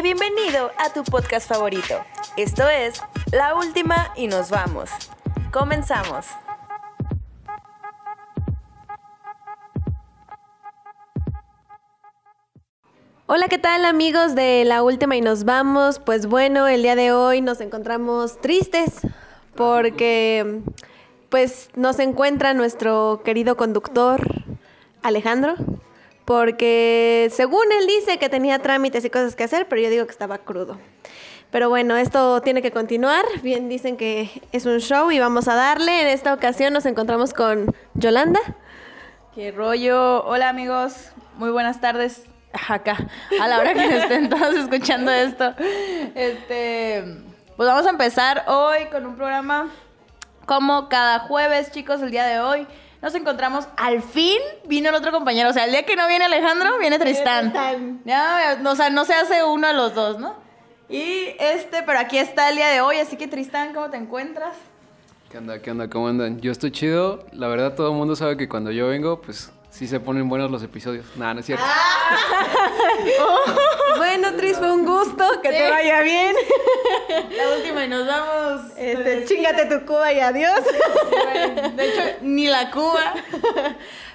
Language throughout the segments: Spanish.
Bienvenido a tu podcast favorito. Esto es La Última y nos vamos. Comenzamos. Hola, ¿qué tal amigos de La Última y nos vamos? Pues bueno, el día de hoy nos encontramos tristes porque pues nos encuentra nuestro querido conductor Alejandro, porque según él dice que tenía trámites y cosas que hacer, pero yo digo que estaba crudo. Pero bueno, esto tiene que continuar. Bien dicen que es un show y vamos a darle. En esta ocasión nos encontramos con Yolanda. Qué rollo. Hola amigos, muy buenas tardes. Acá, a la hora que estén todos escuchando esto. Este, pues vamos a empezar hoy con un programa como cada jueves, chicos, el día de hoy. Nos encontramos, al fin vino el otro compañero. O sea, el día que no viene Alejandro, viene Tristán. Ya, o sea, no se hace uno de los dos, ¿no? Y este, pero aquí está el día de hoy, así que Tristán, ¿cómo te encuentras? ¿Qué onda? ¿Qué onda? ¿Cómo andan? Yo estoy chido. La verdad, todo el mundo sabe que cuando yo vengo, pues sí se ponen buenos los episodios. Nada, no es cierto. Bueno, Tris, fue un gusto. Que te vaya bien. La última y nos vamos. Este, chingate tu Cuba y adiós. De hecho, ni la Cuba.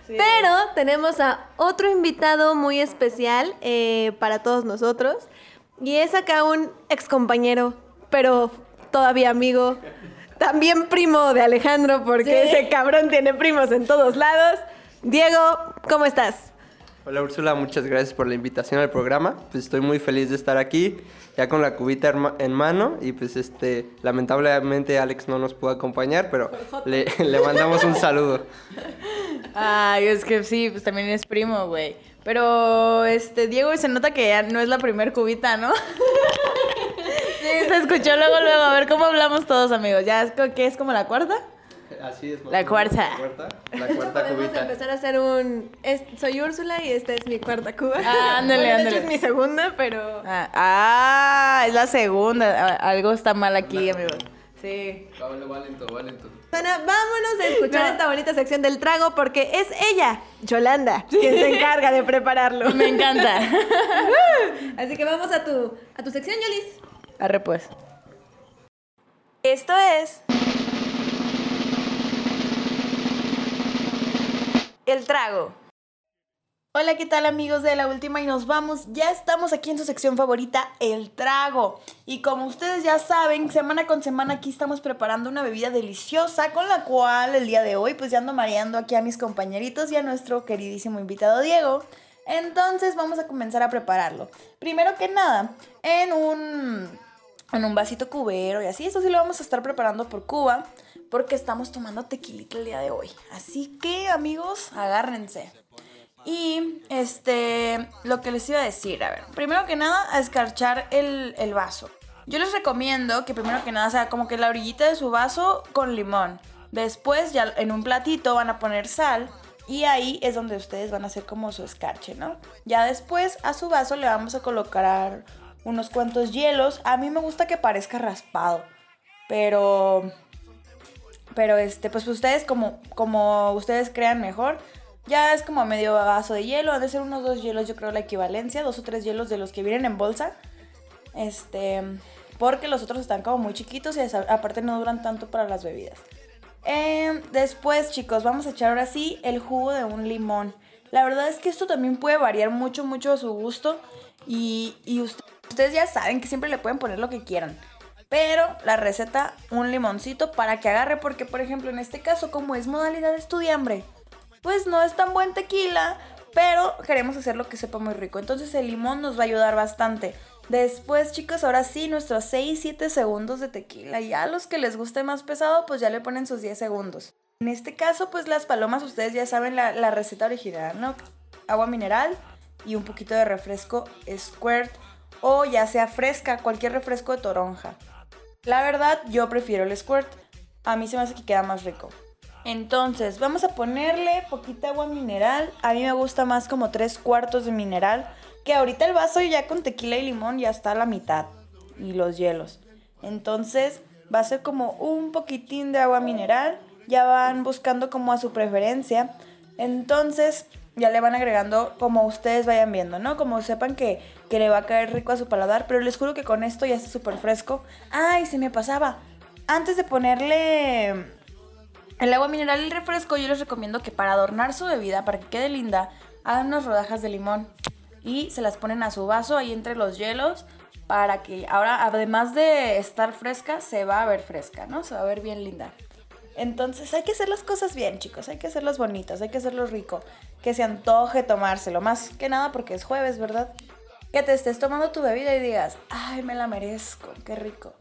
Pero tenemos a otro invitado muy especial eh, para todos nosotros. Y es acá un ex compañero, pero todavía amigo. También primo de Alejandro, porque ese cabrón tiene primos en todos lados. Diego, ¿cómo estás? Hola Úrsula, muchas gracias por la invitación al programa. Pues estoy muy feliz de estar aquí, ya con la cubita en mano y pues este, lamentablemente Alex no nos pudo acompañar, pero le, le mandamos un saludo. Ay, es que sí, pues también es primo, güey. Pero, este, Diego, se nota que ya no es la primer cubita, ¿no? sí, se escuchó luego, luego. A ver cómo hablamos todos, amigos. ¿Ya es, qué es como la cuarta? Así es. La cuarta. La cuarta, la cuarta Podemos cubita. empezar a hacer un... es- soy Úrsula y esta es mi cuarta Cuba. Ah, ándale, Bueno, de ándale. hecho es mi segunda, pero... Ah, ah, es la segunda. Ah, Algo está mal aquí, amigos. Sí. Va, va, lento, va lento. Vámonos a escuchar No. esta bonita sección del trago porque es ella, Yolanda, quien se encarga de prepararlo. Me encanta. Así que vamos a tu, a tu sección, Yolis. Arre, pues. Esto es... El trago. Hola, ¿qué tal amigos de la última y nos vamos? Ya estamos aquí en su sección favorita, el trago. Y como ustedes ya saben, semana con semana aquí estamos preparando una bebida deliciosa con la cual el día de hoy pues ya ando mareando aquí a mis compañeritos y a nuestro queridísimo invitado Diego. Entonces vamos a comenzar a prepararlo. Primero que nada, en un en un vasito cubero y así. Esto sí lo vamos a estar preparando por Cuba porque estamos tomando tequilita el día de hoy. Así que amigos, agárrense. Y este, lo que les iba a decir, a ver, primero que nada, a escarchar el, el vaso. Yo les recomiendo que primero que nada sea como que la orillita de su vaso con limón. Después ya en un platito van a poner sal y ahí es donde ustedes van a hacer como su escarche, ¿no? Ya después a su vaso le vamos a colocar unos cuantos hielos. A mí me gusta que parezca raspado, pero pero este, pues ustedes como, como ustedes crean mejor. Ya es como medio vaso de hielo. Han de ser unos dos hielos, yo creo la equivalencia. Dos o tres hielos de los que vienen en bolsa. Este. Porque los otros están como muy chiquitos y aparte no duran tanto para las bebidas. Em, después, chicos, vamos a echar ahora sí el jugo de un limón. La verdad es que esto también puede variar mucho, mucho a su gusto. Y, y ust- ustedes ya saben que siempre le pueden poner lo que quieran. Pero la receta, un limoncito para que agarre, porque por ejemplo en este caso, como es modalidad estudiambre, pues no es tan buen tequila, pero queremos hacer lo que sepa muy rico. Entonces el limón nos va a ayudar bastante. Después, chicos, ahora sí, nuestros 6-7 segundos de tequila. Y a los que les guste más pesado, pues ya le ponen sus 10 segundos. En este caso, pues las palomas, ustedes ya saben la, la receta original, ¿no? Agua mineral y un poquito de refresco squirt o ya sea fresca, cualquier refresco de toronja. La verdad, yo prefiero el squirt. A mí se me hace que queda más rico. Entonces, vamos a ponerle poquita agua mineral. A mí me gusta más como tres cuartos de mineral. Que ahorita el vaso ya con tequila y limón ya está a la mitad. Y los hielos. Entonces, va a ser como un poquitín de agua mineral. Ya van buscando como a su preferencia. Entonces, ya le van agregando como ustedes vayan viendo, ¿no? Como sepan que, que le va a caer rico a su paladar, pero les juro que con esto ya está súper fresco. ¡Ay, se me pasaba! Antes de ponerle el agua mineral y el refresco, yo les recomiendo que para adornar su bebida, para que quede linda, hagan unas rodajas de limón y se las ponen a su vaso ahí entre los hielos para que ahora, además de estar fresca, se va a ver fresca, ¿no? Se va a ver bien linda. Entonces hay que hacer las cosas bien, chicos, hay que hacerlas bonitas, hay que hacerlo rico, que se antoje tomárselo, más que nada porque es jueves, ¿verdad? Que te estés tomando tu bebida y digas, ay, me la merezco, qué rico.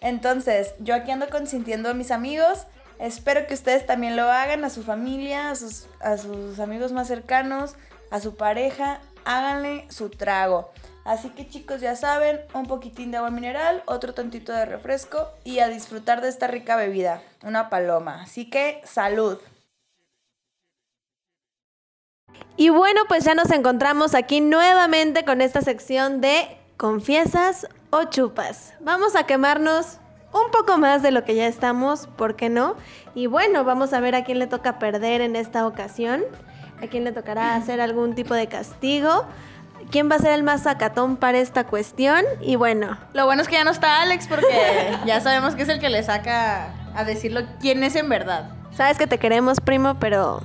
Entonces, yo aquí ando consintiendo a mis amigos, espero que ustedes también lo hagan, a su familia, a sus, a sus amigos más cercanos, a su pareja, háganle su trago. Así que chicos ya saben, un poquitín de agua mineral, otro tantito de refresco y a disfrutar de esta rica bebida, una paloma. Así que salud. Y bueno, pues ya nos encontramos aquí nuevamente con esta sección de confiesas o chupas. Vamos a quemarnos un poco más de lo que ya estamos, ¿por qué no? Y bueno, vamos a ver a quién le toca perder en esta ocasión, a quién le tocará hacer algún tipo de castigo. ¿Quién va a ser el más sacatón para esta cuestión? Y bueno, Lo bueno es que ya no está Alex porque ya sabemos que es el que le saca a decirlo quién es en verdad. sabes que te queremos, primo, pero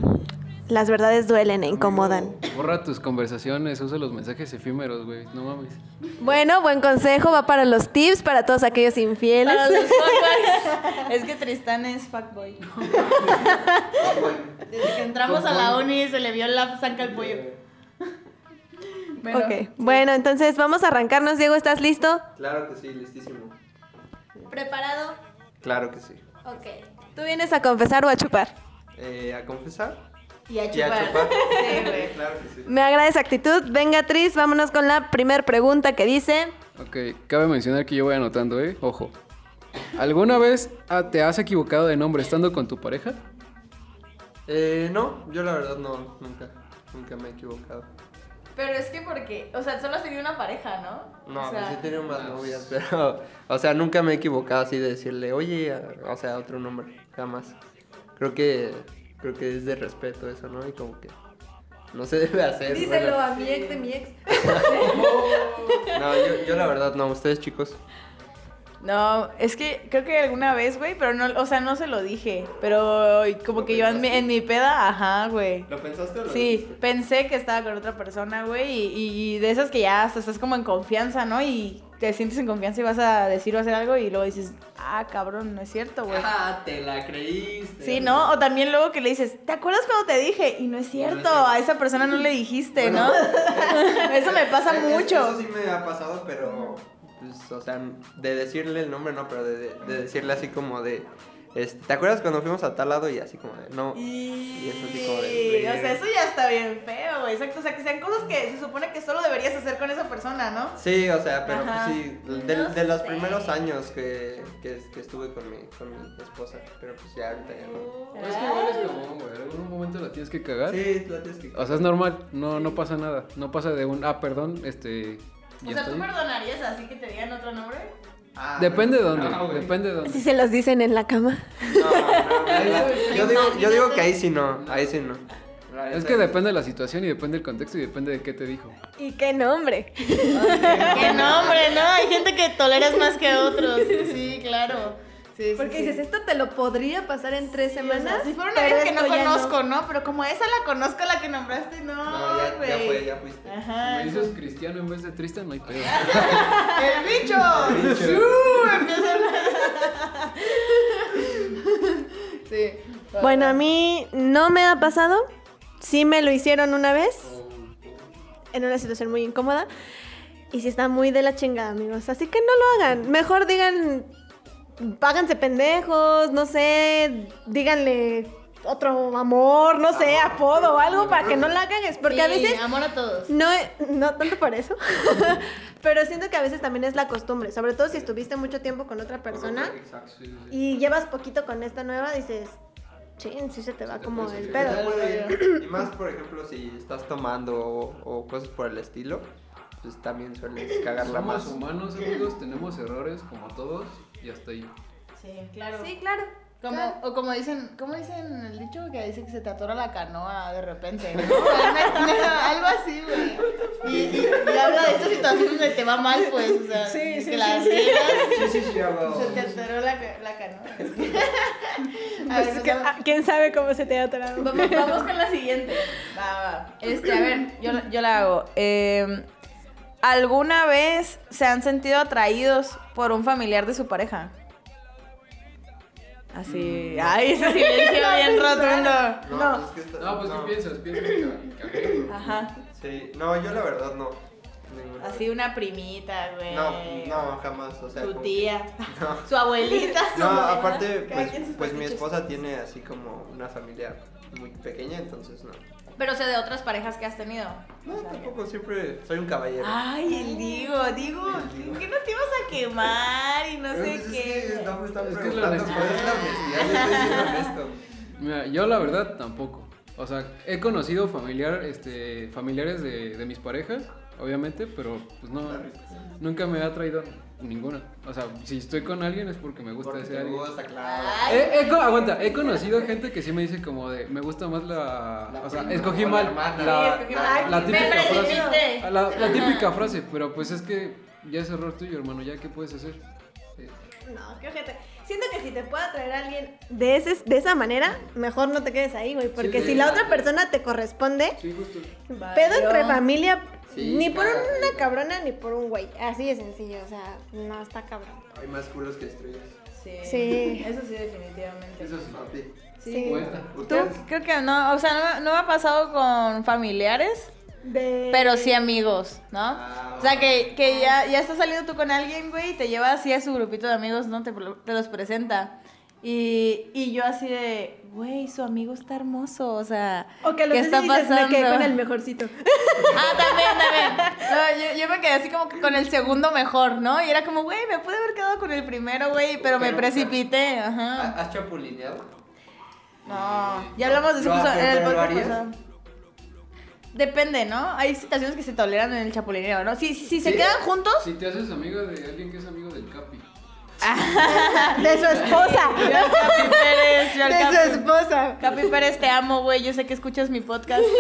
las verdades duelen e incomodan. Borra tus conversaciones, usa los mensajes efímeros, güey. No mames. Bueno, buen consejo, va para los tips, para todos aquellos infieles. Para los fuckboys. es que Tristán es fuckboy. Desde que entramos a la uni se le vio la zanca al pollo. Bueno, ok, bueno, entonces vamos a arrancarnos. Diego, ¿estás listo? Claro que sí, listísimo. ¿Preparado? Claro que sí. Ok. ¿Tú vienes a confesar o a chupar? Eh, ¿A confesar? Y a ¿Y a chupar. Sí, güey. claro que sí. Me agrada esa actitud. Venga, Tris, vámonos con la primera pregunta que dice... Ok, cabe mencionar que yo voy anotando, ¿eh? Ojo. ¿Alguna vez ah, te has equivocado de nombre estando con tu pareja? Eh, no, yo la verdad no, nunca, nunca me he equivocado. Pero es que porque, o sea, solo has tenido una pareja, ¿no? No, o sea, pues sí he tenido más novias, pero, o sea, nunca me he equivocado así de decirle, oye, o sea, otro nombre, jamás. Creo que, creo que es de respeto eso, ¿no? Y como que no se debe hacer. Díselo bueno. a mi ex de mi ex. No, yo, yo la verdad no, ustedes chicos. No, es que creo que alguna vez, güey, pero no, o sea, no se lo dije. Pero como que yo en mi, en mi peda, ajá, güey. ¿Lo pensaste o lo Sí, pensé que estaba con otra persona, güey, y, y de esas que ya hasta estás como en confianza, ¿no? Y te sientes en confianza y vas a decir o hacer algo y luego dices, ah, cabrón, no es cierto, güey. Ah, te la creíste. Sí, ¿no? O también luego que le dices, ¿te acuerdas cuando te dije? Y no es cierto, a esa persona no le dijiste, ¿no? Eso me pasa Es- mucho. Eso sí me ha pasado, pero, pues, o sea, de decirle el nombre no, pero de- de decirle así como de, este, ¿te acuerdas cuando fuimos a tal lado? Y así como de, no. Y, eso así como de, o sea, eso ya está bien feo, güey. Exacto. O sea, que sean cosas que se supone que solo deberías hacer con esa persona, ¿no? Sí, o sea, pero Ajá. pues sí, de, No de los primeros años que, que, que estuve con mi, con mi esposa, pero pues ya ahorita ya no. Pero es que igual es como, güey. En algún momento la tienes que cagar. Sí, tú la tienes que... O sea, es normal. No, no pasa nada. No pasa de un, ah, perdón, este... O sea, ¿tú estoy. perdonarías así que te digan otro nombre? Ah, Depende de dónde. no, güey. depende de dónde. Si se los dicen en la cama. No, yo, digo, yo digo que ahí sí no, ahí sí no. Es que depende de la situación y depende del contexto y depende de qué te dijo. ¿Y qué nombre? ¡Qué nombre, no! Hay gente que toleras más que otros. Sí, claro. Sí, sí, Porque sí. dices, esto te lo podría pasar en tres Sí, o semanas. sea, si fuera una vez que no conozco, no. Pero como esa la conozco, la que nombraste, no, No, ya, ya fue, ya fuiste. Si Ajá. me dices cristiano en vez de Tristan, no hay pedo. ¡El bicho! bicho. ¡Uh! Empieza Sí. Bueno, a mí no me ha pasado. Sí me lo hicieron una vez. En una situación muy incómoda. Y sí está muy de la chingada, amigos. Así que no lo hagan. Mejor digan, páganse pendejos, no sé, díganle otro amor, no sé, apodo o algo para que no la cagues. Porque a Sí, veces amor a todos. no, no tanto por eso, pero siento que a veces también es la costumbre, sobre todo si estuviste mucho tiempo con otra persona Exacto. y llevas poquito con esta nueva, dices, chin, sí se te va como el pedo. Y más, por ejemplo, si estás tomando o, o cosas por el estilo, pues también sueles cagarla Somos más. humanos, amigos, tenemos errores como todos y hasta ahí. Sí, claro. Sí, claro. Como, o como dicen, ¿cómo dicen el dicho que dice que se te atora la canoa de repente? ¿no? Algo así, güey. Y, y, y habla de esta situación donde te va mal, pues, o sea, Sí, que sí, la sí, sí. Sí, sí, sí, se te atoró la, ca- la canoa. A Pues ver, que, vamos- ah, ¿Quién sabe cómo se te ha atorado? Vamos, vamos con la siguiente. Va, va. Este, a ver, yo, la- yo la hago. Eh, ¿Alguna vez se han sentido atraídos por un familiar de su pareja? Así. Ay, ese silencio bien rotundo. No, pues es que está- No, pues no. ¿qué piensas? ¿Piensas que, que- Ajá. Sí, no, yo la verdad no. Ninguna Así vez. una primita, güey. No, no, jamás, o sea. Su como- tía. No. Su abuelita. Su No, abuela. aparte, pues, pues mi esposa tiene así como una familia muy pequeña, entonces no. Pero sé de otras parejas que has tenido. No, O sea, tampoco, siempre soy un caballero. Ay, el Digo, Digo, ¿por qué no te ibas a quemar y no Pero, sé pues, es qué? que no me están Es que es la preguntando, es la honestidad. Mira, yo la verdad tampoco. O sea, he conocido familiar, este, familiares de, de mis parejas, obviamente, pero pues no, nunca me ha traído ninguna. O sea, si estoy con alguien es porque me gusta Porque ese te alguien. gusta, claro. He- he co- aguanta, he conocido gente que sí me dice como de, me gusta más la... La o sea, prima escogí la mal la, Sí, escogí mal. la Me típica frase. La, la típica frase, pero pues es que ya es error tuyo, hermano, ya qué puedes hacer. Sí. No, qué ojete. Siento que si te puede atraer a alguien de, ese, de esa manera, mejor no te quedes ahí, güey. Porque Sí, si la otra persona te corresponde, Sí, justo. pedo entre familia, Sí, ni por una cabrona ni por un güey. Así de sencillo, o sea, no está cabrón. Hay más culos que estrellas. Sí. Sí. Eso sí, definitivamente. Eso sí. Papi. Sí. Cuenta. Creo, creo que no, o sea, no, me- no me ha pasado con familiares, De... pero sí amigos, ¿no? Ah, O sea, que, que ya, ya estás saliendo tú con alguien, güey, y te lleva así a su grupito de amigos, ¿no? Te, te los presenta. Y, y yo así de, güey, su amigo está hermoso, o sea, O que lo ¿qué está dices, me quedé pasando? con el mejorcito. Ah, también, también. No, yo, yo me quedé así como que con el segundo mejor, ¿no? Y era como, güey, me pude haber quedado con el primero, güey, pero me precipité, ajá. ¿Has chapulineado? No, ya hablamos de eso No, en el pero ¿lo podcast. Depende, ¿no? Hay situaciones que se toleran en el chapulineo, ¿no? Si, si, si se Sí. quedan juntos, Si te haces amigo de alguien que es amigo del Capi. De su esposa. yo al Capi Pérez, yo al De su Capi. esposa. Capi Pérez, te amo, güey. Yo sé que escuchas mi podcast.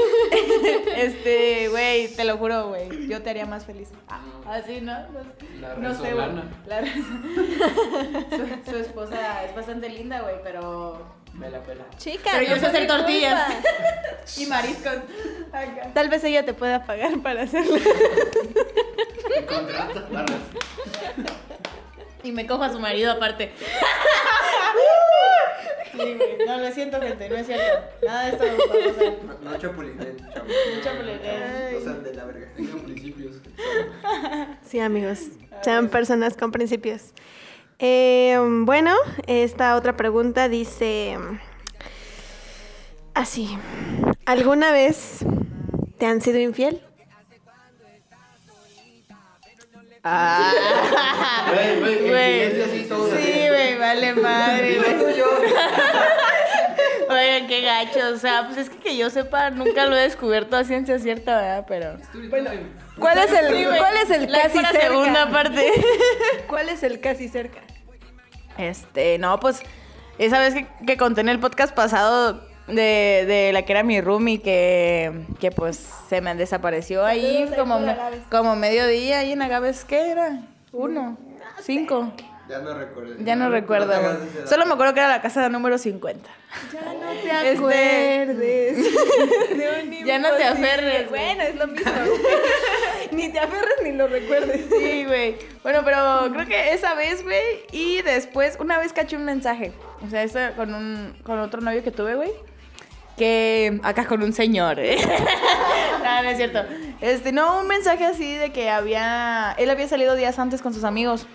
Este, güey, te lo juro, güey. Yo te haría más feliz. Ah, así, ¿no? No, La no sé, güey. La su, su esposa es bastante linda, güey, pero. Me la pela. Chica, Pero yo sé hacer tortillas. Y mariscos. Acá. Tal vez ella te pueda pagar para hacerlo. Contrata. Y me cojo a su marido aparte. Sí. No, lo siento, gente, no es cierto. Nada de esto va a pasar. No, no. No. No sean de la verga. Tengan principios. Sí, amigos. Sean personas con principios. Eh, bueno, esta otra pregunta dice así. ¿Alguna vez te han sido infiel? Güey, güey, Güey. todo Sí, güey, vale madre, güey. Oigan, qué gacho. O sea, pues es que que yo sepa, nunca lo he descubierto a ciencia cierta, ¿verdad? Pero. ¿Cuál es el, Sí, güey. ¿cuál es el casi cerca? segunda parte. ¿Cuál es el casi cerca? Este, no, pues esa vez que conté en el podcast pasado de, de la que era mi roomie que, que pues se me desapareció ahí como, me- como mediodía ahí en Agaves, ¿qué era? Uno, cinco. Ya no recuerdo. Ya no recuerdo. Solo me acuerdo que era la casa número 50. Ya no te Este- acuerdes. de un Ya no te aferres. Bueno, es lo mismo. ni te aferres ni lo recuerdes. Sí, güey. Bueno, pero creo que esa vez, güey. Y después, una vez caché un mensaje. O sea, esta con un con otro novio que tuve, güey. Acá con un señor, no, no es cierto. Este, no, un mensaje así de que había. Él había salido días antes con sus amigos.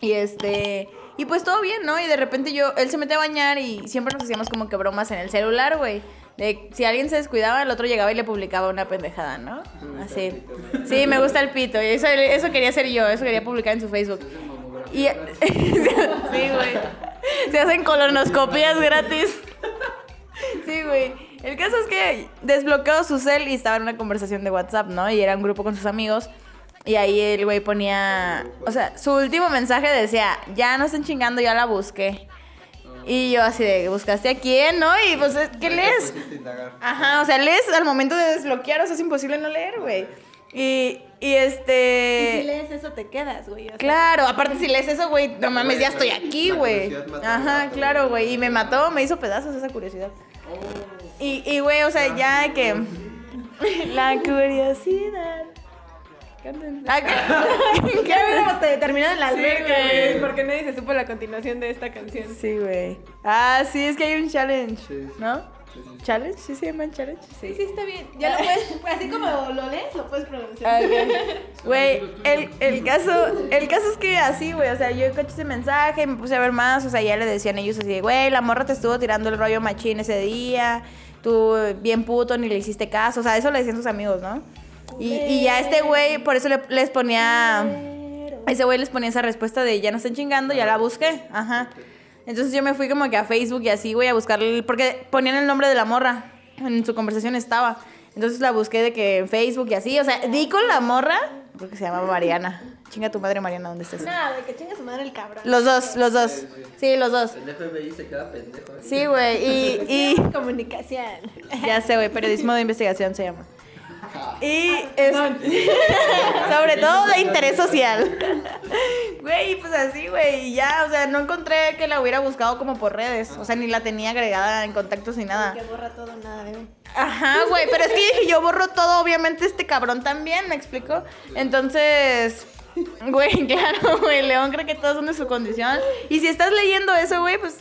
Y este. Y pues todo bien, ¿no? Y de repente yo. Él se mete a bañar y siempre nos hacíamos como que bromas en el celular, güey. De si alguien se descuidaba, el otro llegaba y le publicaba una pendejada, ¿no? Así. Sí, me gusta el pito. Y eso, eso quería hacer yo, eso quería publicar en su Facebook. Y, sí, güey. Se hacen colonoscopías gratis. Sí, güey. El caso es que desbloqueó su cel y estaba en una conversación de WhatsApp, ¿no? Y era un grupo con sus amigos. Y ahí el güey ponía. O sea, su último mensaje decía: Ya no estén chingando, ya la busqué. Y yo así de, ¿buscaste a quién, no? Y pues, ¿qué lees? Ajá, o sea, lees al momento de desbloquear, o sea, es imposible no leer, güey. Y, y Y este... si lees eso te quedas, güey. o sea, Claro, aparte si lees eso, güey, no mames, ya estoy aquí, güey. Ajá, claro, güey. Y me mató, me hizo pedazos esa curiosidad. Y, y güey, o sea, ya que... La curiosidad. Ah, ¿qué? Ya hubiéramos te- terminado en la Sí, alberca, güey. güey. Porque nadie se supo la continuación de esta canción. Sí, güey. Ah, sí, es que hay un challenge, Sí. ¿no? ¿Challenge? ¿Sí se llama challenge? Sí, sí, está bien. Ya lo puedes, así como lo lees, lo puedes pronunciar. Ok. Güey, el, el caso, el caso es que así, güey, o sea, yo caché ese mensaje, me puse a ver más, o sea, ya le decían ellos así, de, güey, la morra te estuvo tirando el rollo machín ese día, tú bien puto, ni le hiciste caso, o sea, eso le decían sus amigos, ¿no? Y, y ya este güey, por eso le- les ponía, ese güey les ponía esa respuesta de ya no estén chingando, ya la busqué, ajá. Entonces yo me fui como que a Facebook y así, güey, a buscarle, porque ponían el nombre de la morra, en su conversación estaba. Entonces la busqué de que en Facebook y así, o sea, di con la morra, porque se llamaba Mariana. Chinga tu madre, Mariana, ¿dónde estás? Nada, de que chinga su madre el cabrón. Los dos, los dos. Sí, los dos. El FBI se queda pendejo. ¿eh? Sí, güey, y, y Comunicación. ya sé, güey, periodismo de investigación se llama. Y es, sobre todo de interés social. Güey, pues así, güey, y ya, o sea, no encontré que la hubiera buscado como por redes, o sea, ni la tenía agregada en contactos ni nada. Que borra todo, nada de Ajá, güey, pero es que dije, yo borro todo, obviamente este cabrón también, ¿me explico? Entonces, güey, claro, güey, León cree que todos son de su condición. Y si estás leyendo eso, güey, pues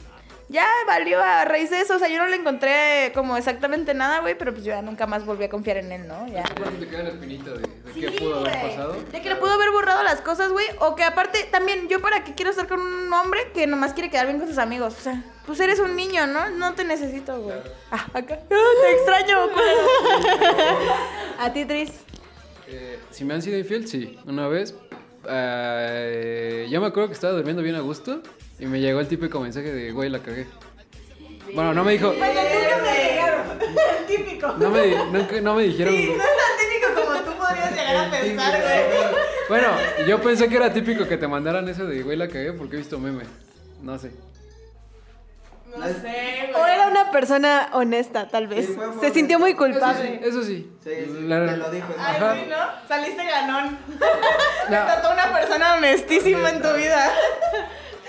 ya valió a raíz de eso. O sea, yo no le encontré como exactamente nada, güey, pero pues yo ya nunca más volví a confiar en él, ¿no? Ya. ¿Por qué te queda la espinita de, de Sí, qué pudo haber güey. pasado? De que le pudo haber borrado las cosas, güey. O que aparte, también, yo para qué quiero estar con un hombre que nomás quiere quedar bien con sus amigos. O sea, pues eres un niño, ¿no? No te necesito, güey. Ah, acá. Ah, te extraño. A ti, Tris. Eh, si me han sido infiel, sí. Una vez, eh, yo me acuerdo que estaba durmiendo bien a gusto y me llegó el típico mensaje de, güey, la cagué. Bueno, no me dijo, Típico. no me, nunca- no me dijeron... No es tan típico como tú podrías llegar a pensar, güey. Bueno, yo pensé que era típico que te mandaran eso de, güey, la cagué porque he visto meme. No sé. No sé, O era una persona honesta, tal vez. Sí, Se sintió muy Eso sí, culpable. eso sí. Sí, sí, La- te lo dijo. Ay, Ajá. sí, ¿no? Saliste ganón. No, Trató una persona honestísima en tu vida.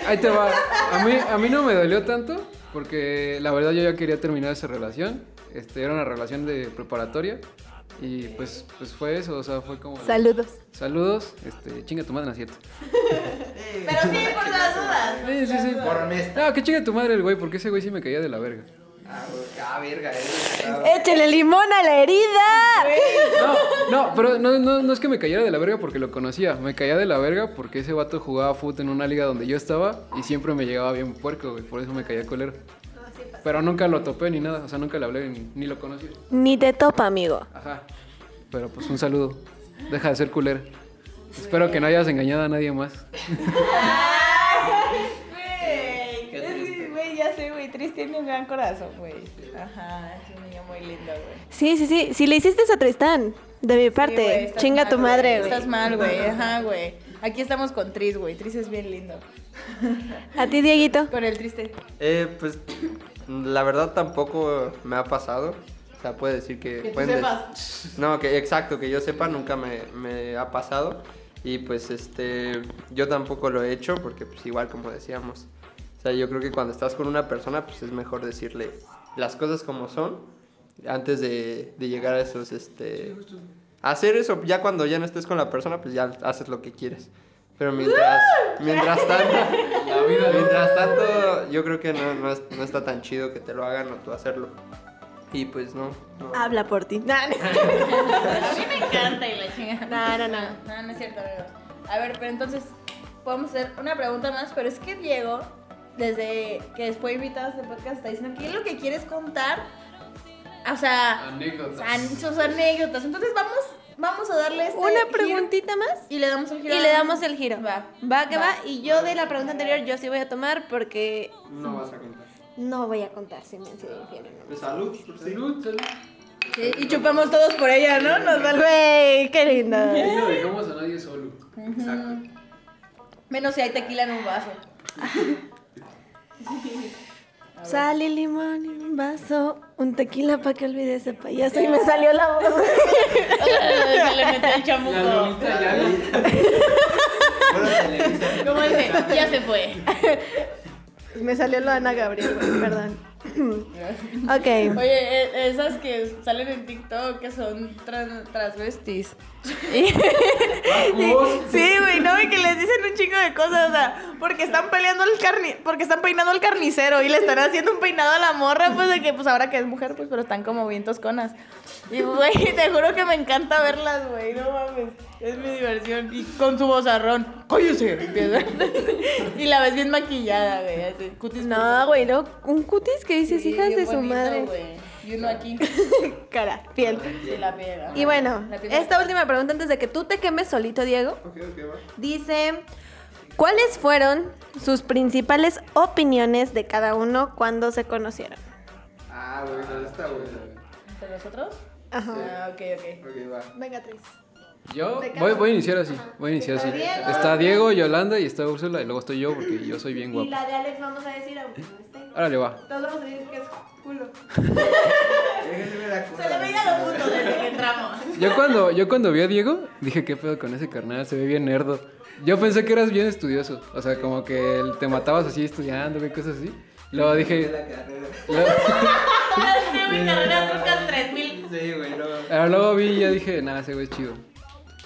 Ahí te va. A mí, a mí no me dolió tanto porque la verdad yo ya quería terminar esa relación. Este, era una relación de preparatoria y pues, pues fue eso, o sea, fue como... Saludos. Saludos, este, chinga tu madre, no es cierto. Pero sí, por las dudas. Sí, sí, sí. Por honesta. No, que chinga tu madre el güey, porque ese güey sí me caía de la verga. Ah, güey, ah, verga, eh. Échale limón a la herida. No, no, pero no, no, no es que me cayera de la verga porque lo conocía. Me caía de la verga porque ese vato jugaba fútbol en una liga donde yo estaba y siempre me llegaba bien puerco, güey. Por eso me caía colero. Pero nunca lo topé ni nada, o sea, nunca le hablé ni, ni lo conocí. Ni te topa, amigo. Ajá. Pero pues un saludo. Deja de ser culera. Espero que no hayas engañado a nadie más. Güey, Qué es que, triste. Tris tiene un gran corazón, güey. Ajá, es un niño muy lindo, güey. Sí, sí, sí. Si le hiciste eso a Tristán, de mi parte, chinga mal, tu madre, güey. Estás mal, güey. Ajá, güey. Aquí estamos con Tris, güey. Tris es bien lindo. A ti, Dieguito. Con el triste. Eh, pues la verdad tampoco me ha pasado. O sea, puede decir que... Que tú sepas. No, que exacto, que yo sepa, nunca me, me ha pasado. Y pues este, yo tampoco lo he hecho porque pues igual como decíamos. O sea, yo creo que cuando estás con una persona, pues es mejor decirle las cosas como son antes de, de llegar a esos, este... Hacer eso, ya cuando ya no estés con la persona, pues ya haces lo que quieres. Pero mientras, mientras tanto, La vida de- mientras tanto, yo creo que no, no, es- no está tan chido que te lo hagan o tú hacerlo. Y pues no. no. Habla por ti. A mí me encanta y la chingada. No, no, no. No, no es cierto, amigos. A ver, pero entonces, podemos hacer una pregunta más, pero es que Diego, desde que fue invitado a este podcast, está diciendo que él lo que quiere es contar, o sea, Anécdotas. an- sus anécdotas. Entonces vamos, vamos a darle este Una giro preguntita más. y le damos un giro. Y le damos el giro. Va. Va que va. Va. Y yo de la pregunta anterior, yo sí voy a tomar porque No vas a contar. no voy a contar si me han sido no. Pues salud. Salud, salud. Sí, y chupamos todos por ella, ¿no? Nos vale. Güey, qué lindo. Aquí no dejamos a nadie solo. Exacto. Menos si hay tequila en un vaso. Sal y limón y un vaso, un tequila para que olvide ese payaso. Y me salió la voz. Se le metió el chamuco. ¿Cómo dice? Ya se fue. me salió lo de Ana Gabriel, güey, perdón. ok. Oye, e- esas que salen en TikTok que son tran- transvestis. Sí, güey, no, y que les dicen un chingo de cosas, o sea, porque están peleando el carni porque están peinando al carnicero y le están haciendo un peinado a la morra, pues de que pues ahora que es mujer, pues pero están como bien tosconas. Y güey, te juro que me encanta verlas, güey, no mames. Es mi diversión. Y con su vozarrón, ¡cállese! empieza. y la ves bien maquillada, güey, así, cutis No, güey, no. Un cutis que dices, Sí, hijas de su madre. Y uno aquí, Cara, piel. sí, la piedra. Y bueno, piel- esta última pregunta antes de que tú te quemes solito, Diego. Ok, ok, va. Dice, ¿cuáles fueron sus principales opiniones de cada uno cuando se conocieron? Ah, bueno, está bueno. ¿Entre nosotros? Ajá. Ah, ok, ok. Ok, va. Venga, Tris. Yo voy, voy a iniciar así. Voy a iniciar así. Diego. Está Diego, Yolanda y está Úrsula y luego estoy yo porque yo soy bien Y guapo. la de Alex vamos a decir, aunque no esté. Órale, va. Todos vamos a decir que es culo. Se le veía lo puto desde que entramos. Yo cuando, yo cuando vi a Diego, dije, ¿qué pedo con ese carnal? Se ve bien nerdo. Yo pensé que eras bien estudioso. O sea, como que te matabas así estudiando, güey, cosas así. Luego dije... la carrera. luego- Sí, mi carrera trucas 3000. Sí, güey, no. Pero luego vi y ya dije, nada, ese güey es chido.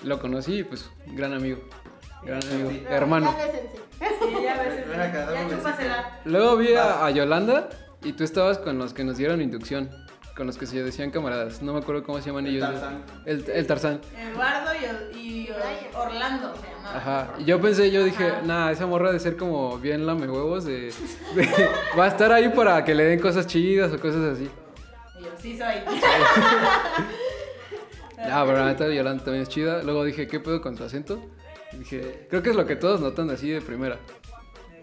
Lo conocí y pues, gran amigo. Gran amigo. Hermano. Sí, ya acá, dame Ya un chúpasela. Luego vi a, a Yolanda y tú estabas con los que nos dieron inducción. Con los que se decían camaradas. No me acuerdo cómo se llaman ellos. Tarzán. El, el Tarzán. Eduardo y, y Orlando se llamaba. Ajá. Y yo pensé, yo dije, nah, esa morra de ser como bien lame huevos. De, de- va a estar ahí para que le den cosas chidas o cosas así. Y yo, sí soy. Ah, pero la neta Yolanda también es chida. Luego dije, ¿qué pedo con su acento? Y dije, creo que es lo que todos notan así de primera.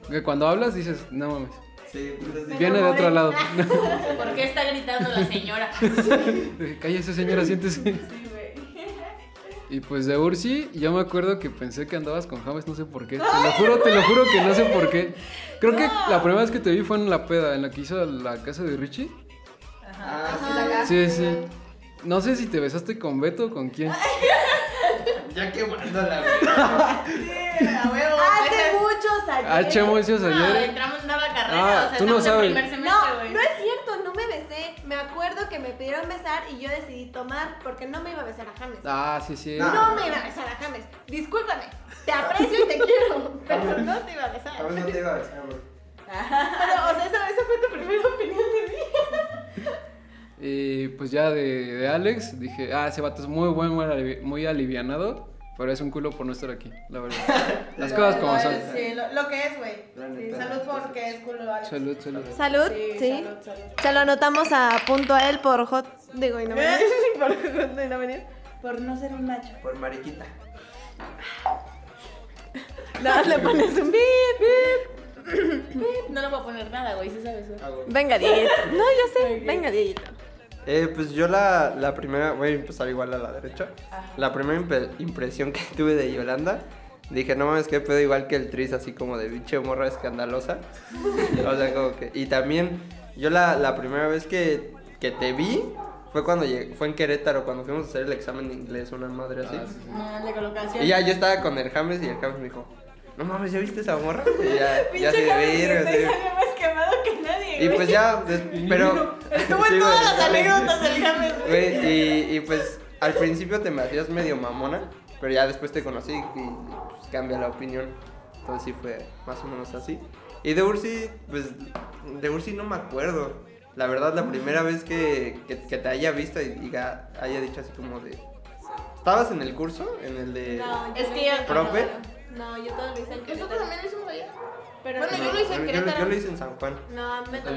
Que cuando hablas dices, no mames. Sí, pues así. Viene de otro lado. ¿Por qué está gritando la señora? Cállese, señora, siéntese. Sí, güey. Y pues de Ursi, yo me acuerdo que pensé que andabas con James, no sé por qué. Te lo juro, te lo juro que no sé por qué. Creo que la primera vez que te vi fue en la peda, en la que hizo la casa de Richie. Ah, Sí, sí. No sé si te besaste con Beto o con quién. sí. Ya quemándola, güey. A huevo. Hace muchos años. H muchos No, ayer. entramos en la carrera. Ah, o sea, tú no sabes. en semestre, No, güey. no es cierto, no me besé. Me acuerdo que me pidieron besar y yo decidí tomar porque no me iba a besar a James. Ah, sí, sí. No. No me iba a besar a James. Discúlpame. Te aprecio y te quiero, pero no te iba a besar. A ver, no te iba a besar, güey. Pero, o sea, esa, esa fue tu primera opinión de mí. Y pues ya de, de Alex dije, ah, ese vato es muy buen, muy, alivi- muy alivianado, pero es un culo por no estar aquí, la verdad. Las cosas como son. Sí, lo, lo que es, güey. Sí, salud porque es culo. Alex. Salud, salud. Salud, Sí, sí. salud, salud. Se lo anotamos a punto a él por hot. Digo, y no venir. por hot y no venir. Por no ser un macho. Por mariquita. No, le pones un bip, bip. No le voy a poner nada, güey, sí sabes. Venga, Dieguito. No, yo sé. Venga, Dieguito. Eh, pues yo la, la primera, voy a empezar igual a la derecha. La primera impresión que tuve de Yolanda, dije, no mames, qué pedo, igual que el Tris, así como de biche morra escandalosa. o sea, como que. Y también, yo la, la primera vez que, que te vi fue cuando llegué- fue en Querétaro, cuando fuimos a hacer el examen de inglés, una madre así. Ah, sí, sí. Colocación. Y ya yo estaba con el James y el James me dijo, no mames, ¿ya viste esa morra? Y ya, ya se de verga, que así. salió más quemado que nadie, Y güey. pues ya, des- pero... Estuvo Sí, en güey, todas las anécdotas del James, güey. Güey, y, y pues al principio te me hacías medio mamona, pero ya después te conocí y pues, cambia la opinión. Entonces sí fue más o menos así. Y de Ursi, pues de Ursi no me acuerdo. La verdad, la primera vez que, que, que te haya visto y diga, haya dicho así como de... ¿Estabas en el curso? En el de... No, Es que yo-. No, yo todo lo hice en Nosotros Querétaro. también lo hicimos allá. Pero Bueno, no, yo lo hice en yo, Querétaro. yo lo hice en San Juan. No, me tocó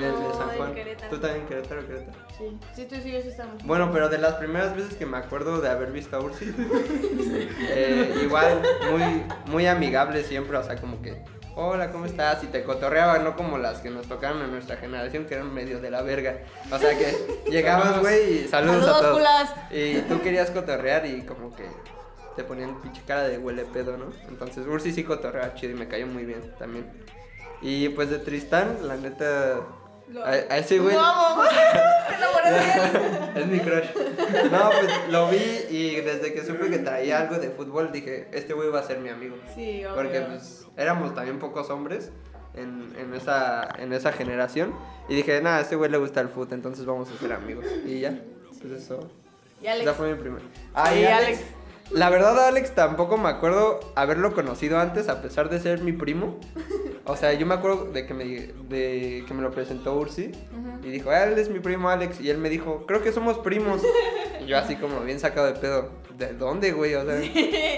Juan. en Querétaro. Tú también en Querétaro, Querétaro. Sí, sí, tú sí, yo sí estamos. Bueno, pero de las primeras veces que me acuerdo de haber visto a Ursi, eh, igual muy, muy amigable siempre, o sea, como que, hola, ¿cómo estás? Y te cotorreaba, no como las que nos tocaron en nuestra generación, que eran medio de la verga. O sea, que llegabas, güey, y saludos, Saludos, a todos. culas. Y tú querías cotorrear y como que te ponían pinche cara de huele pedo, ¿no? Entonces, Ursi sí cotorreaba chido y me cayó muy bien también. Y pues de Tristán, la neta, A, a ese güey. Lo es mi crush. No, pues lo vi y desde que supe que traía algo de fútbol dije, este güey va a ser mi amigo. Sí, obvio. Porque pues éramos también pocos hombres en, en, esa, en esa generación. Y dije, nada, a este güey le gusta el fútbol, entonces vamos a ser amigos. Y ya, pues eso. Y Alex. Esa fue mi primera. Ah, Sí, y Alex. La verdad, Alex, tampoco me acuerdo haberlo conocido antes, a pesar de ser mi primo. O sea, yo me acuerdo de que me, de que me lo presentó Ursi y dijo, "Ah, él es mi primo Alex. Y él me dijo, creo que somos primos. Y yo así como bien sacado de pedo. ¿De dónde, güey? O sea,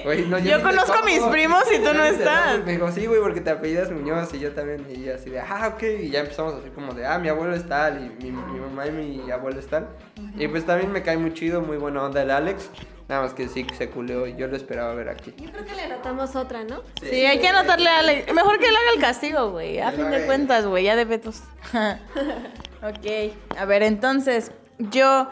güey, no, Yo te conozco a mis topo". primos y tú Yo no estás. Me dijo, sí, güey, porque te apellidas Muñoz y yo también. Y yo así de, ah, ok. Y ya empezamos así como de, ah, mi abuelo es tal y mi, mi mamá y mi abuelo es tal. Y pues también me cae muy chido, muy buena onda el Alex. Nada más que sí se culeó y yo lo esperaba ver aquí. Yo creo que le anotamos otra, ¿no? Sí, hay que anotarle a Alex. Mejor que él haga el castigo, güey. A fin de cuentas, güey, ya de vetos. ok. A ver, entonces, yo.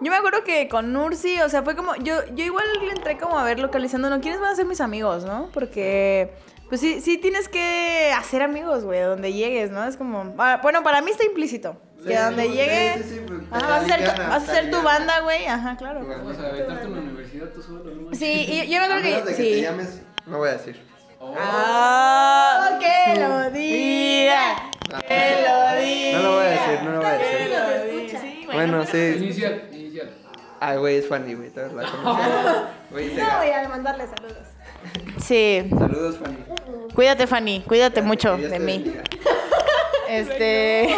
Yo me acuerdo que con Ursi, o sea, fue como. Yo, yo igual le entré como a ver localizando, ¿no? ¿Quiénes van a ser mis amigos, no? Porque. Pues sí, sí tienes que hacer amigos, güey, donde llegues, ¿no? Es como. ah, Bueno, para mí está implícito. Que a donde llegue. Sí, sí, sí, pues, Ajá, vas a hacer, vas a hacer tu banda, güey. Ajá, claro. Vamos a aventarte en la universidad tú solo, ¿no? Sí, y yo me A acuerdo menos que. de que te sí. llames, no voy a decir. Oh, Ah, que lo diga. Que lo diga. No lo voy a decir, no lo voy a decir. Bueno, no, sí. Inicial, inicial. Ay, güey, es Fanny, güey, la. Güey, No, voy a mandarle saludos. Sí. Saludos, Fanny. Cuídate, Fanny. Cuídate mucho de mí. Este.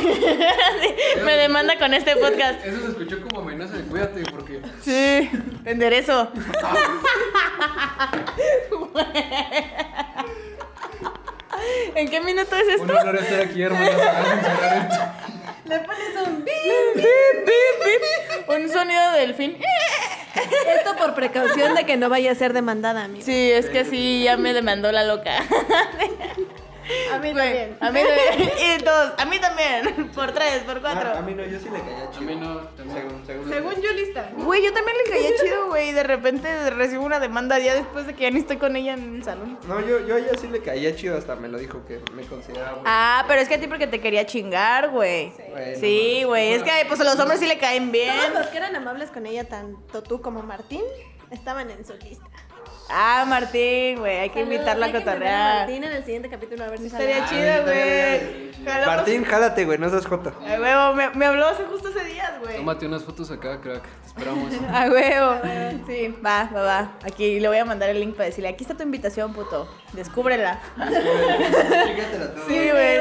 Me demanda con este podcast. Eso se escuchó como amenaza de cuídate porque Sí. Te enderezo. ¿En qué minuto es esto? un honor estar aquí, esto. Le pones un bip. Bip, bip, bip. Un sonido de delfín. Esto por precaución de que no vaya a ser demandada, amigo. Sí, es que sí, ya me demandó la loca. A mí Güey, también. A mí también. Y todos. A mí también. Por tres, por cuatro. Ah, a mí no, yo sí le caía A chido. mí no, también. Según, según. Según yo, lista. Güey, yo también le caía chido, güey. y De repente recibo una demanda ya después de que ya ni estoy con ella en el salón. No, yo, yo a ella sí le caía chido, hasta me lo dijo que me consideraba. bueno. Ah, pero es que a ti porque te quería chingar, güey. Bueno, Sí, güey. Es que pues a los hombres sí le caen bien. Todos los que eran amables con ella, tanto tú como Martín, estaban en su lista. Ah, Martín, güey. Hay que Saludos, invitarlo a que cotorrear. Martín en el siguiente capítulo a ver si Estaría jala. chido, güey. Jalamos- Martín, jálate, güey, no seas joto. A huevo, me, me habló hace justo ese día, güey. Tómate unas fotos acá, crack. Te esperamos. A huevo. Sí, va, va, va. Aquí le voy a mandar el link para decirle, aquí está tu invitación, puto. Descúbrela. Sí, güey.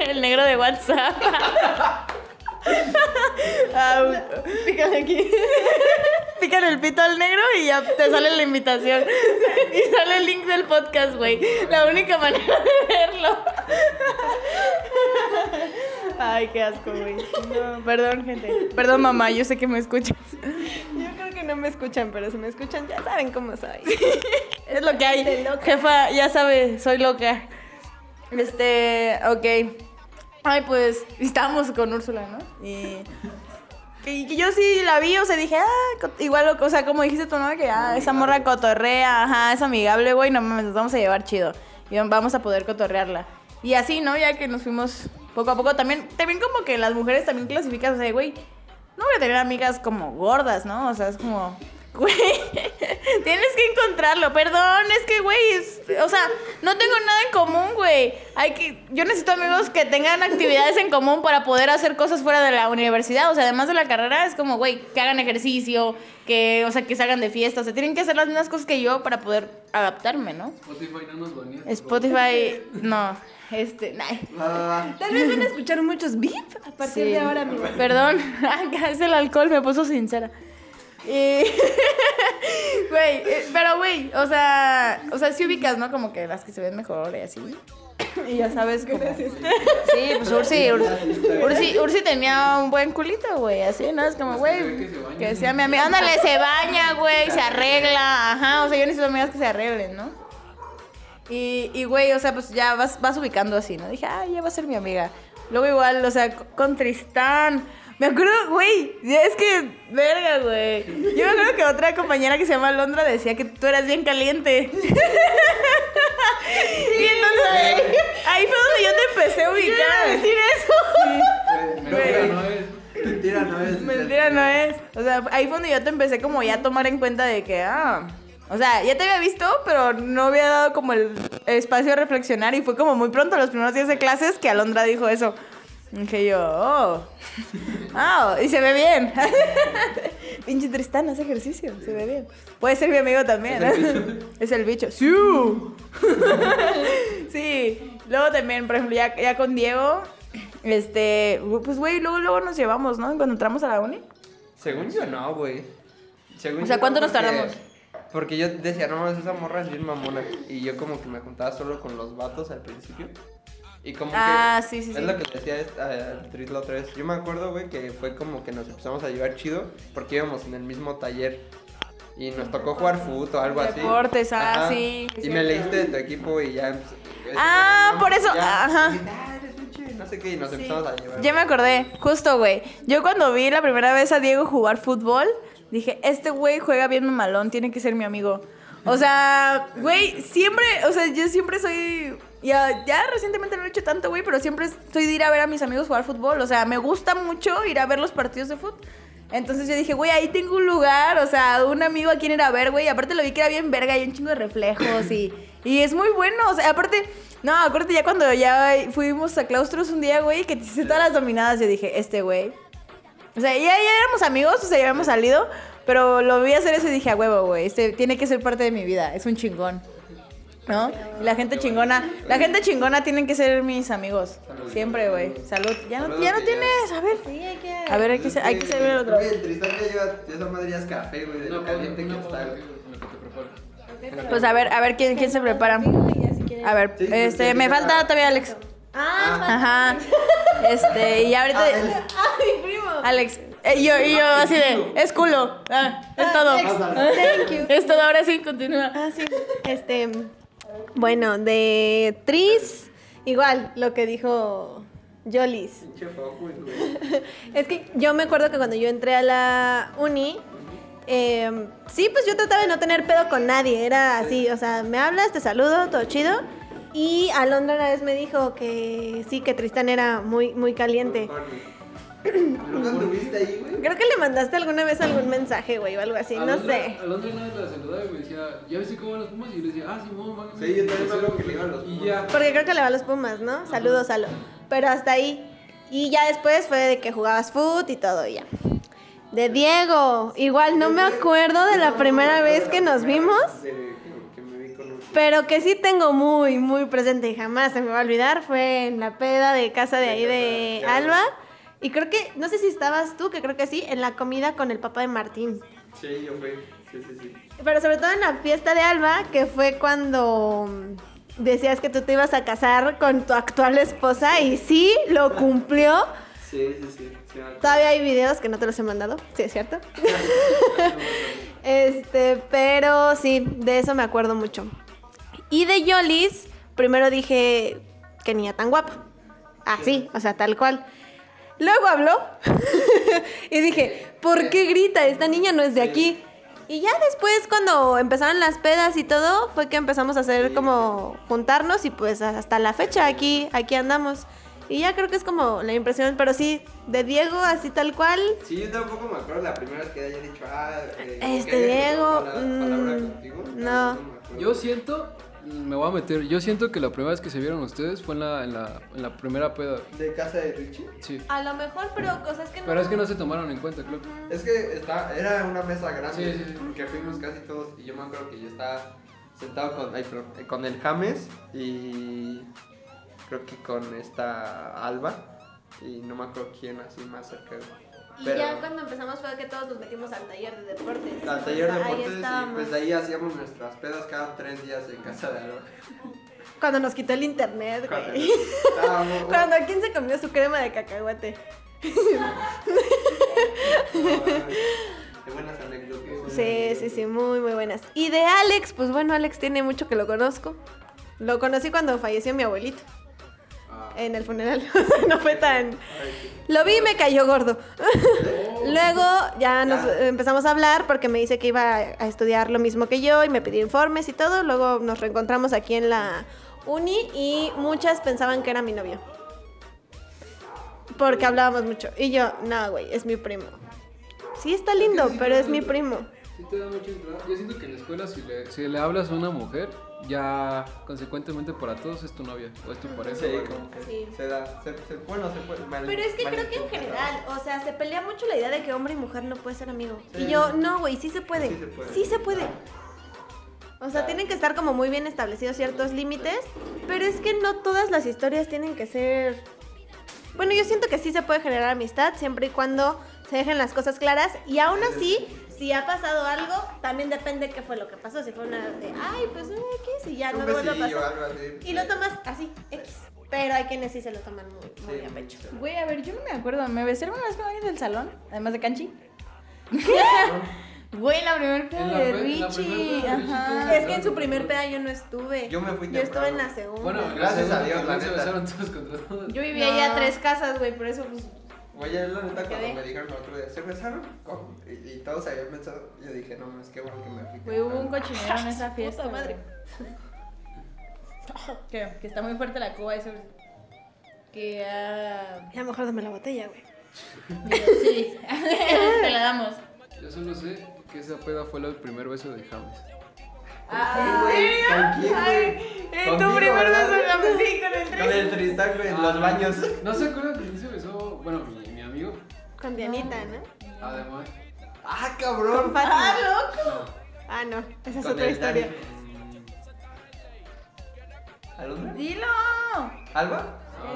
El negro de WhatsApp. Au, pícale aquí. Pícale el pito al negro y ya te sale la invitación. Y sale el link del podcast, güey. La única manera de verlo. Ay, qué asco, güey. No, perdón, gente. Perdón, mamá, yo sé que me escuchas. Yo creo que no me escuchan, pero si me escuchan ya saben cómo soy. Es lo que hay. Jefa, ya sabe, soy loca. Este, ok. Ay, pues, estábamos con Úrsula, ¿no? Y que, que yo sí la vi, o sea, dije, ah, igual, o sea, como dijiste tú, ¿no? Que, ah, esa morra cotorrea, ajá, es amigable, güey, no mames, nos vamos a llevar chido. Y vamos a poder cotorrearla. Y así, ¿no? Ya que nos fuimos poco a poco, también, también como que las mujeres también clasifican, o sea, güey, no voy a tener amigas como gordas, ¿no? O sea, es como, güey, tienes que encontrarlo. Perdón, es que, güey, o sea, no tengo nada en común, güey. Hay que, yo necesito amigos que tengan actividades en común para poder hacer cosas fuera de la universidad. O sea, además de la carrera, es como, güey, que hagan ejercicio, que, o sea, que salgan de fiesta. O sea, tienen que hacer las mismas cosas que yo para poder adaptarme, ¿no? Spotify no nos banea. Spotify, no. Este, nah. Tal vez van a escuchar muchos bip a partir Sí. de ahora, amigo. Perdón, es el alcohol, me puso sincera. Y... Güey, eh, pero güey, o sea, o sea, si ubicas, ¿no? Como que las que se ven mejor y así. Y ya sabes cómo. Sí, pues Ursi, Ursi, Ursi, Ursi tenía un buen culito, güey, así, ¿no? Es como, güey, que decía mi amiga, ándale, se baña, güey, se arregla, ajá, o sea, yo necesito amigas que se arreglen, ¿no? Y, y güey, o sea, pues ya vas, vas ubicando así, ¿no? Dije, ah, ya va a ser mi amiga. Luego igual, o sea, con Tristán. Me acuerdo, güey, es que, verga, güey. Yo me acuerdo que otra compañera que se llama Londra decía que tú eras bien caliente. y entonces, ahí ahí fue donde yo te empecé a ubicar. a decir eso. Mentira, no es. Mentira no es. Mentira no es. O sea, ahí fue donde yo te empecé como ya a tomar en cuenta de que, ah. O sea, ya te había visto, pero no había dado como el espacio a reflexionar y fue como muy pronto, los primeros días de clases, que Alondra dijo eso. Dije yo, oh. Ah, y se ve bien. Pinche Tristán hace ejercicio, se ve bien. Puede ser mi amigo también. ¿eh? Es el bicho. Sí. sí. Luego también, por ejemplo, ya, ya con Diego, este, pues güey, luego, luego nos llevamos, ¿no? Cuando entramos a la uni. Según yo no, güey. Según O sea, ¿cuánto no, nos tardamos? Porque yo decía, no esa morra es bien mamona. Y yo como que me juntaba solo con los vatos al principio. Y como Ah, que... sí, sí, Es sí. lo que decía el Tris la otra vez. Yo me acuerdo, güey, que fue como que nos empezamos a llevar chido porque íbamos en el mismo taller. Y nos tocó jugar fútbol o algo así. Deportes, ah, Ajá. sí, Y me leíste de tu equipo y ya... pues, Ah, no, por eso, ya, ajá. "Ah, eres un chido", No sé qué, y nos empezamos a llevar. Ya me acordé, justo, güey. Yo cuando vi la primera vez a Diego jugar fútbol, dije, este güey juega bien malón, tiene que ser mi amigo. O sea, güey, siempre, o sea, yo siempre soy... Ya, ya recientemente no lo he hecho tanto, güey, pero siempre soy de ir a ver a mis amigos jugar fútbol. O sea, me gusta mucho ir a ver los partidos de fútbol. Entonces yo dije, güey, ahí tengo un lugar, o sea, un amigo a quien ir a ver, güey. Aparte lo vi que era bien verga y un chingo de reflejos y, y es muy bueno. O sea, aparte, no, acuérdate ya cuando ya fuimos a claustros un día, güey, que te hice todas las dominadas, yo dije, este güey. O sea, ya, ya éramos amigos, o sea, ya habíamos salido, pero lo vi hacer eso y dije, a huevo, güey, este tiene que ser parte de mi vida, es un chingón. ¿No? Y la gente chingona, la gente chingona tienen que ser mis amigos. Siempre, güey. Salud. Ya no, ya no tienes, a ver. Sí, hay que... A ver, hay que, hay que servir el otro. El Tristán ya lleva, esa madre ya es café, güey, de lo caliente que está, lo que te preparo. Pues a ver, a ver quién, quién se prepara. A ver, Sí, este, me falta todavía Alex. Ah, Ajá. Este, y ahorita. ay, primo. Alex. eh, yo, y yo así de, es culo. Ah, es todo. Thank you. Es todo, ahora sí, continúa. Ah, sí. Este, bueno, de Tris, igual lo que dijo Jolis. Es que yo me acuerdo que cuando yo entré a la uni, eh, sí, pues yo trataba de no tener pedo con nadie. Era así, o sea, me hablas, te saludo, todo chido. Y Alondra una vez me dijo que sí, que Tristan era muy, muy caliente. ¿Nunca anduviste ahí, güey? Creo que le mandaste alguna vez algún mensaje, güey, o algo así, no sé. Alondra una vez la saludaba y me decía, ¿ya viste cómo van los pumas? Y yo le decía, ah, Simón, van. Sí, yo también acuerdo que le iban los Y Pumas. ya. Porque creo que le va a los Pumas, ¿no? Saludos, Alo. Pero hasta ahí. Y ya después fue de que jugabas foot y todo, y ya. De Diego. Igual no me acuerdo de la primera vez que nos vimos, pero que sí tengo muy, muy presente y jamás se me va a olvidar. Fue en la peda de casa de ahí de Alba. Y creo que, no sé si estabas tú, que creo que sí, en la comida con el papá de Martín. Sí, yo fui. Sí, sí, sí. Pero sobre todo en la fiesta de Alba, que fue cuando mm, decías que tú te ibas a casar con tu actual esposa y sí, lo cumplió. Sí, sí, sí. Todavía hay videos que no te los he mandado, sí es cierto. este, pero sí, de eso me acuerdo mucho. Y de Yolis, primero dije que niña tan guapa. Así, o sea, tal cual. Luego habló y dije, ¿por qué grita? Esta niña no es de aquí. Y ya después, cuando empezaron las pedas y todo, fue que empezamos a hacer como juntarnos y pues hasta la fecha aquí, aquí andamos. Y ya creo que es como la impresión, pero sí, de Diego, así tal cual. Sí, yo tampoco me acuerdo la primera vez que haya dicho, ah, eh, Este Diego, palabra mm, contigo. no. acuerdo. Yo siento, me voy a meter, yo siento que la primera vez que se vieron ustedes fue en la, en la, en la primera peda. ¿De casa de Richie? Sí. A lo mejor, pero cosas que no. Pero es que no se tomaron en cuenta, creo. Es que está, era una mesa grande, Sí, sí, sí. porque fuimos casi todos, y yo me acuerdo que yo estaba sentado con, ay, perdón, eh, con el James y creo que con esta Alba, y no me acuerdo quién así más cerca. Y Pero- ya cuando empezamos fue que todos nos metimos al taller de deportes. Al taller de Pues, ahí deportes, y estábamos. pues de ahí hacíamos nuestras pedas cada tres días en casa de Alba. Cuando nos quitó el internet, Cuando- güey. Cuando quién se comió su crema de cacahuate. De buenas anécdotas. Sí, sí, sí, muy, muy buenas. Y de Alex, pues bueno, Alex tiene mucho que lo conozco. Lo conocí cuando falleció mi abuelito. En el funeral. no fue tan. Lo vi y me cayó gordo. Luego ya nos empezamos a hablar porque me dice que iba a estudiar lo mismo que yo y me pidió informes y todo. Luego nos reencontramos aquí en la uni y muchas pensaban que era mi novio. Porque hablábamos mucho. Y yo, no, güey, es mi primo. Sí, está lindo, pero es mi primo. Sí te da mucha entrada. Yo siento que en la escuela si le, si le hablas a una mujer, ya consecuentemente para todos es tu novia o es tu pareja. Sí, como que Sí. se da, se, se, bueno, se puede. mal- Pero es que mal creo que en general, o sea, se pelea mucho la idea de que hombre y mujer no puede ser amigo. Sí. Y yo, no, güey, sí se puede. Sí se puede. Sí se puede. O sea, tienen que estar como muy bien establecidos ciertos límites, pero es que no todas las historias tienen que ser... Bueno, yo siento que sí se puede generar amistad siempre y cuando se dejen las cosas claras y aún así, si ha pasado algo, también depende qué fue lo que pasó. Si fue una de, ay, pues una X y ya Un no vuelve a pasar. algo así. Y lo tomas así, X. Pero hay quienes sí se lo toman muy, muy Sí, a pecho. Güey, a ver, yo no me acuerdo. ¿Me besé alguna vez con alguien del salón? Además de Canchi. Güey, la primera peda En la de Richie. primera peda de Richie, Ajá. Es que en su primer peda yo no estuve. Yo me fui Yo estuve en la segunda. Bueno, Gracias a Dios, la neta. besaron todos contra todos. Yo vivía No. ahí a tres casas, güey, por eso pues. Oye, la neta, cuando me dijeron el otro día, ¿se besaron? ¿Cómo? Y, y todos habían pensado, yo dije, no, es que bueno que me fui. Güey, hubo un temprano". cochinero en esa fiesta. Puta madre. güey. ¿Qué? Que está muy fuerte la cuba eso. Que ah, Ya mejor dame la botella, güey. sí. Te la damos. Yo solo sé que esa peda fue el primer beso de James. Ah, güey? ¿Con güey? Eh, tu primer beso James, sí, con el Con tres. el Tristán, güey, en Ah, los baños. ¿No se acuerdan que se besó? Bueno, mi. Con Dianita, ¿no? Además. ¡Ah, Con cabrón! Fátima. Ah, loco. Ah, no. Esa es Con otra el historia. Dani. ¿Alondra? Dilo. ¿Alba?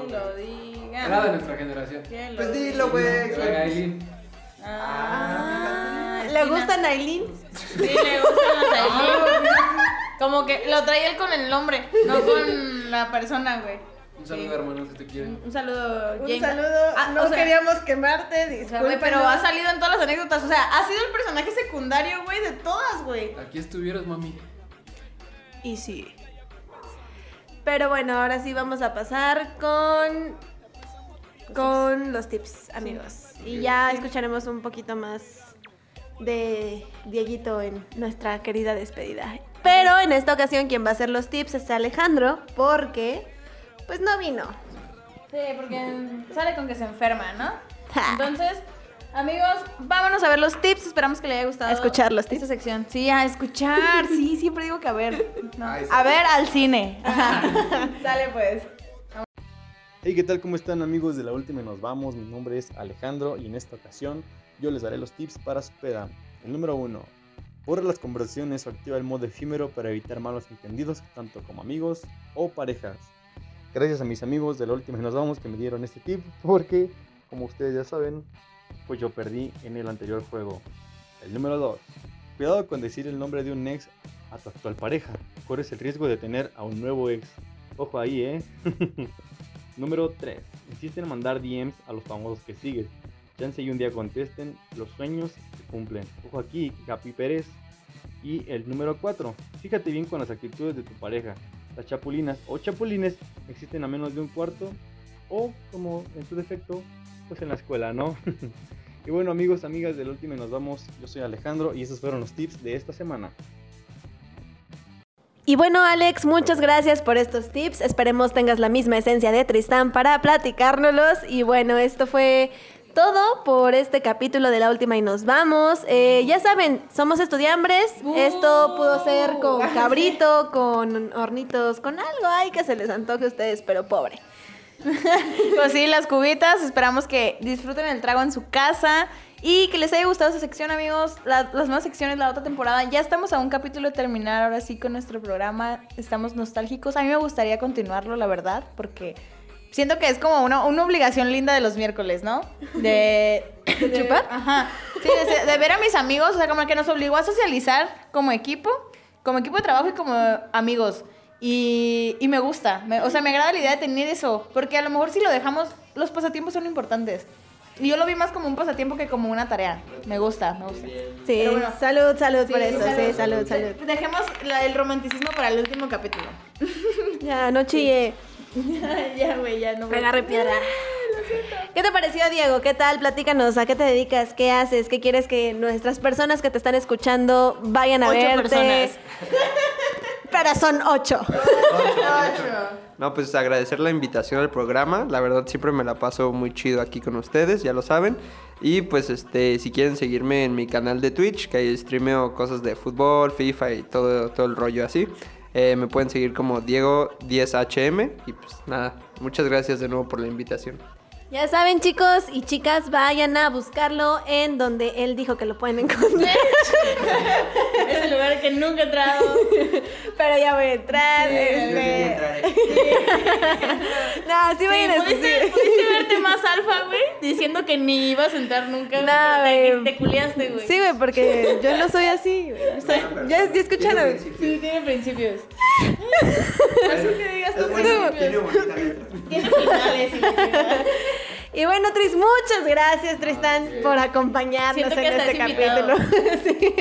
Que lo diga. Era de nuestra generación. Que lo Pues dilo, güey. Aileen. Ah, ¿Le gusta Nailin? Sí, le gustan los Aileen. Como que lo traía él con el nombre, no con la persona, güey. Un saludo, Sí. hermano, si te quieren. Un saludo, Un saludo. Ah, no o sea, queríamos quemarte, o sea, disculpa. güey, pero ha salido en todas las anécdotas. O sea, ha sido el personaje secundario, güey, de todas, güey. Aquí estuvieras, mami. Y sí. Pero bueno, ahora sí vamos a pasar con con los tips, amigos. Y ya escucharemos un poquito más de Dieguito en nuestra querida despedida. Pero en esta ocasión quien va a hacer los tips es Alejandro, porque pues no vino. Sí, porque sale con que se enferma, ¿no? Ja. Entonces, amigos, vámonos a ver los tips. Esperamos que les haya gustado. A escuchar los tips. Esta sección. Sí, a escuchar. Sí, siempre digo que a ver. No. A ver al cine. Sale pues. Hey, ¿qué tal? ¿Cómo están amigos de la última y nos vamos? Mi nombre es Alejandro y en esta ocasión yo les daré los tips para su peda. El número uno, borra las conversaciones o activa el modo efímero para evitar malos entendidos tanto como amigos o parejas. Gracias a mis amigos de la última y nos vamos que me dieron este tip porque, como ustedes ya saben, pues yo perdí en el anterior juego. El número 2. Cuidado con decir el nombre de un ex a tu actual pareja. Corres el riesgo de tener a un nuevo ex. Ojo ahí, ¿eh? Número 3. Insiste en mandar DMs a los famosos que sigues. Chance y un día contesten, los sueños se cumplen. Ojo aquí, Capi Pérez. Y el número 4. Fíjate bien con las actitudes de tu pareja. Las chapulinas o chapulines existen a menos de un cuarto. O, como en su defecto, pues en la escuela, ¿no? y bueno, amigos, amigas del último, nos vamos. Yo soy Alejandro y esos fueron los tips de esta semana. Y bueno, Alex, muchas gracias por estos tips. Esperemos tengas la misma esencia de Tristán para platicárnoslos. Y bueno, esto fue todo por este capítulo de la última y nos vamos. Eh, ya saben, somos estudiambres. Esto pudo ser con cabrito, con hornitos, con algo ay que se les antoje a ustedes, pero pobre. Pues sí, las cubitas. Esperamos que disfruten el trago en su casa y que les haya gustado esta sección, amigos. La- las nuevas secciones, la otra temporada. Ya estamos a un capítulo de terminar ahora sí con nuestro programa. Estamos nostálgicos. A mí me gustaría continuarlo, la verdad, porque siento que es como una, una obligación linda de los miércoles, ¿no? De, de chupar? Ajá. Sí, de, de ver a mis amigos, o sea, como que nos obligó a socializar como equipo, como equipo de trabajo y como amigos. Y, y me gusta, me- o sea, me agrada la idea de tener eso, porque a lo mejor si lo dejamos, los pasatiempos son importantes. Y yo lo vi más como un pasatiempo que como una tarea. Me gusta, me gusta. Sí, bueno. salud, salud por Sí, eso. Sí, salud, salud. Dejemos la- el romanticismo para el último capítulo. Ya, no chille. ya, güey, ya no. Agarre piedra. ¿Qué te pareció, Diego? ¿Qué tal? Platícanos. ¿A qué te dedicas? ¿Qué haces? ¿Qué quieres que nuestras personas que te están escuchando vayan a Ocho verte? personas. Pero son ocho. No, pues agradecer la invitación al programa. La verdad siempre me la paso muy chido aquí con ustedes, ya lo saben. Y pues este, si quieren seguirme en mi canal de Twitch, que ahí streameo cosas de fútbol, FIFA y todo, todo el rollo así. Eh, me pueden seguir como Diego10HM. Y pues nada, muchas gracias de nuevo por la invitación. Ya saben, chicos y chicas, vayan a buscarlo en donde él dijo que lo pueden encontrar. Es el lugar que nunca he entrado. Pero ya voy a entrar. este... No, sí voy Sí, a ¿pudiste, pudiste verte más alfa, diciendo que ni ibas a entrar nunca. No, te, güey. te culiaste, güey. Sí, güey, porque yo no soy así, güey. O sea, ya, ya escucharon. Sí, tiene principios. Eso que digas tú, principios. Tiene finales. y- Y bueno, Tris, muchas gracias, Tristan, por acompañarnos Siento que en este capítulo. Sí.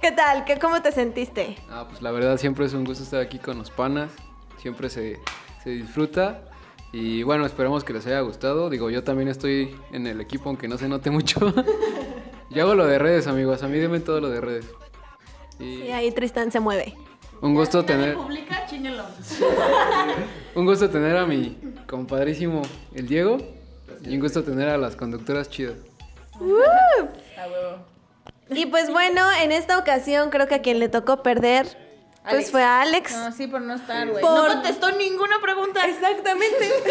¿Qué tal? ¿Qué, ¿Cómo te sentiste? Ah, pues la verdad siempre es un gusto estar aquí con los panas. Siempre se, se disfruta. Y bueno, esperamos que les haya gustado. Digo, yo también estoy en el equipo, aunque no se note mucho. yo hago lo de redes, amigos. A mí denme todo lo de redes. Y Sí, ahí Tristan se mueve. un gusto tener, Publica, un gusto tener a mi compadrísimo el Diego. Y un gusto tener a las conductoras chidas. A huevo. Y pues bueno, en esta ocasión creo que a quien le tocó perder, pues Alex. fue a Alex. No, sí, por no estar, güey. Por- No contestó ninguna pregunta. Exactamente.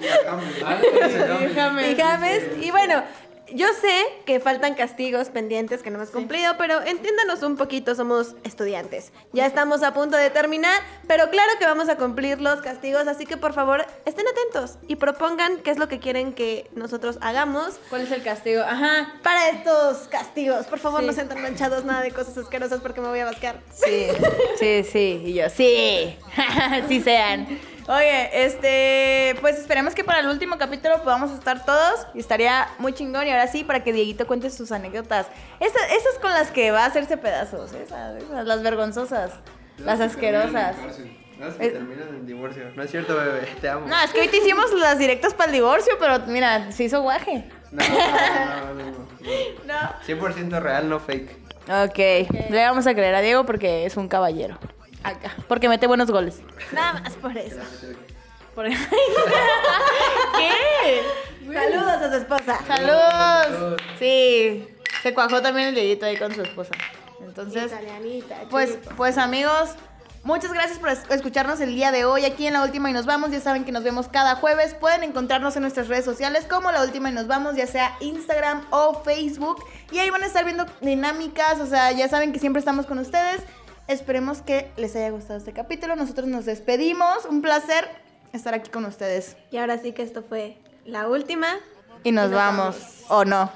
Y James, y bueno, yo sé que faltan castigos pendientes que no hemos cumplido, pero entiéndanos un poquito, somos estudiantes. Ya estamos a punto de terminar, pero claro que vamos a cumplir los castigos, así que por favor estén atentos y propongan qué es lo que quieren que nosotros hagamos ¿Cuál es el castigo? Ajá. para estos castigos. Por favor, Sí. no sean tan manchados, nada de cosas asquerosas porque me voy a vascar. Sí, sí, sí. Y yo, sí. sí sean. Oye, este, pues esperemos que para el último capítulo podamos estar todos y estaría muy chingón. Y ahora sí, para que Dieguito cuente sus anécdotas. Esas, esas con las que va a hacerse pedazos, esas, esas, las vergonzosas, las asquerosas. No, que terminan en divorcio. No es cierto, bebé, te amo. No, es que hoy te hicimos las directas para el divorcio, pero mira, se hizo guaje. No, no, no, no, no. No. 100% real, no fake. Ok, le vamos a creer a Diego porque es un caballero. Acá. Porque mete buenos goles. Nada más por eso. Por- ¿Qué? Saludos a su esposa. ¡Saludos! Sí, se cuajó también el dedito ahí con su esposa. Entonces, pues, pues amigos, muchas gracias por es- escucharnos el día de hoy aquí en La Última y Nos Vamos. Ya saben que nos vemos cada jueves. Pueden encontrarnos en nuestras redes sociales como La Última y Nos Vamos, ya sea Instagram o Facebook. Y ahí van a estar viendo dinámicas, o sea, ya saben que siempre estamos con ustedes. Esperemos que les haya gustado este capítulo. Nosotros nos despedimos. Un placer estar aquí con ustedes. Y ahora sí que esto fue la última. Y nos, vamos. ¿O no?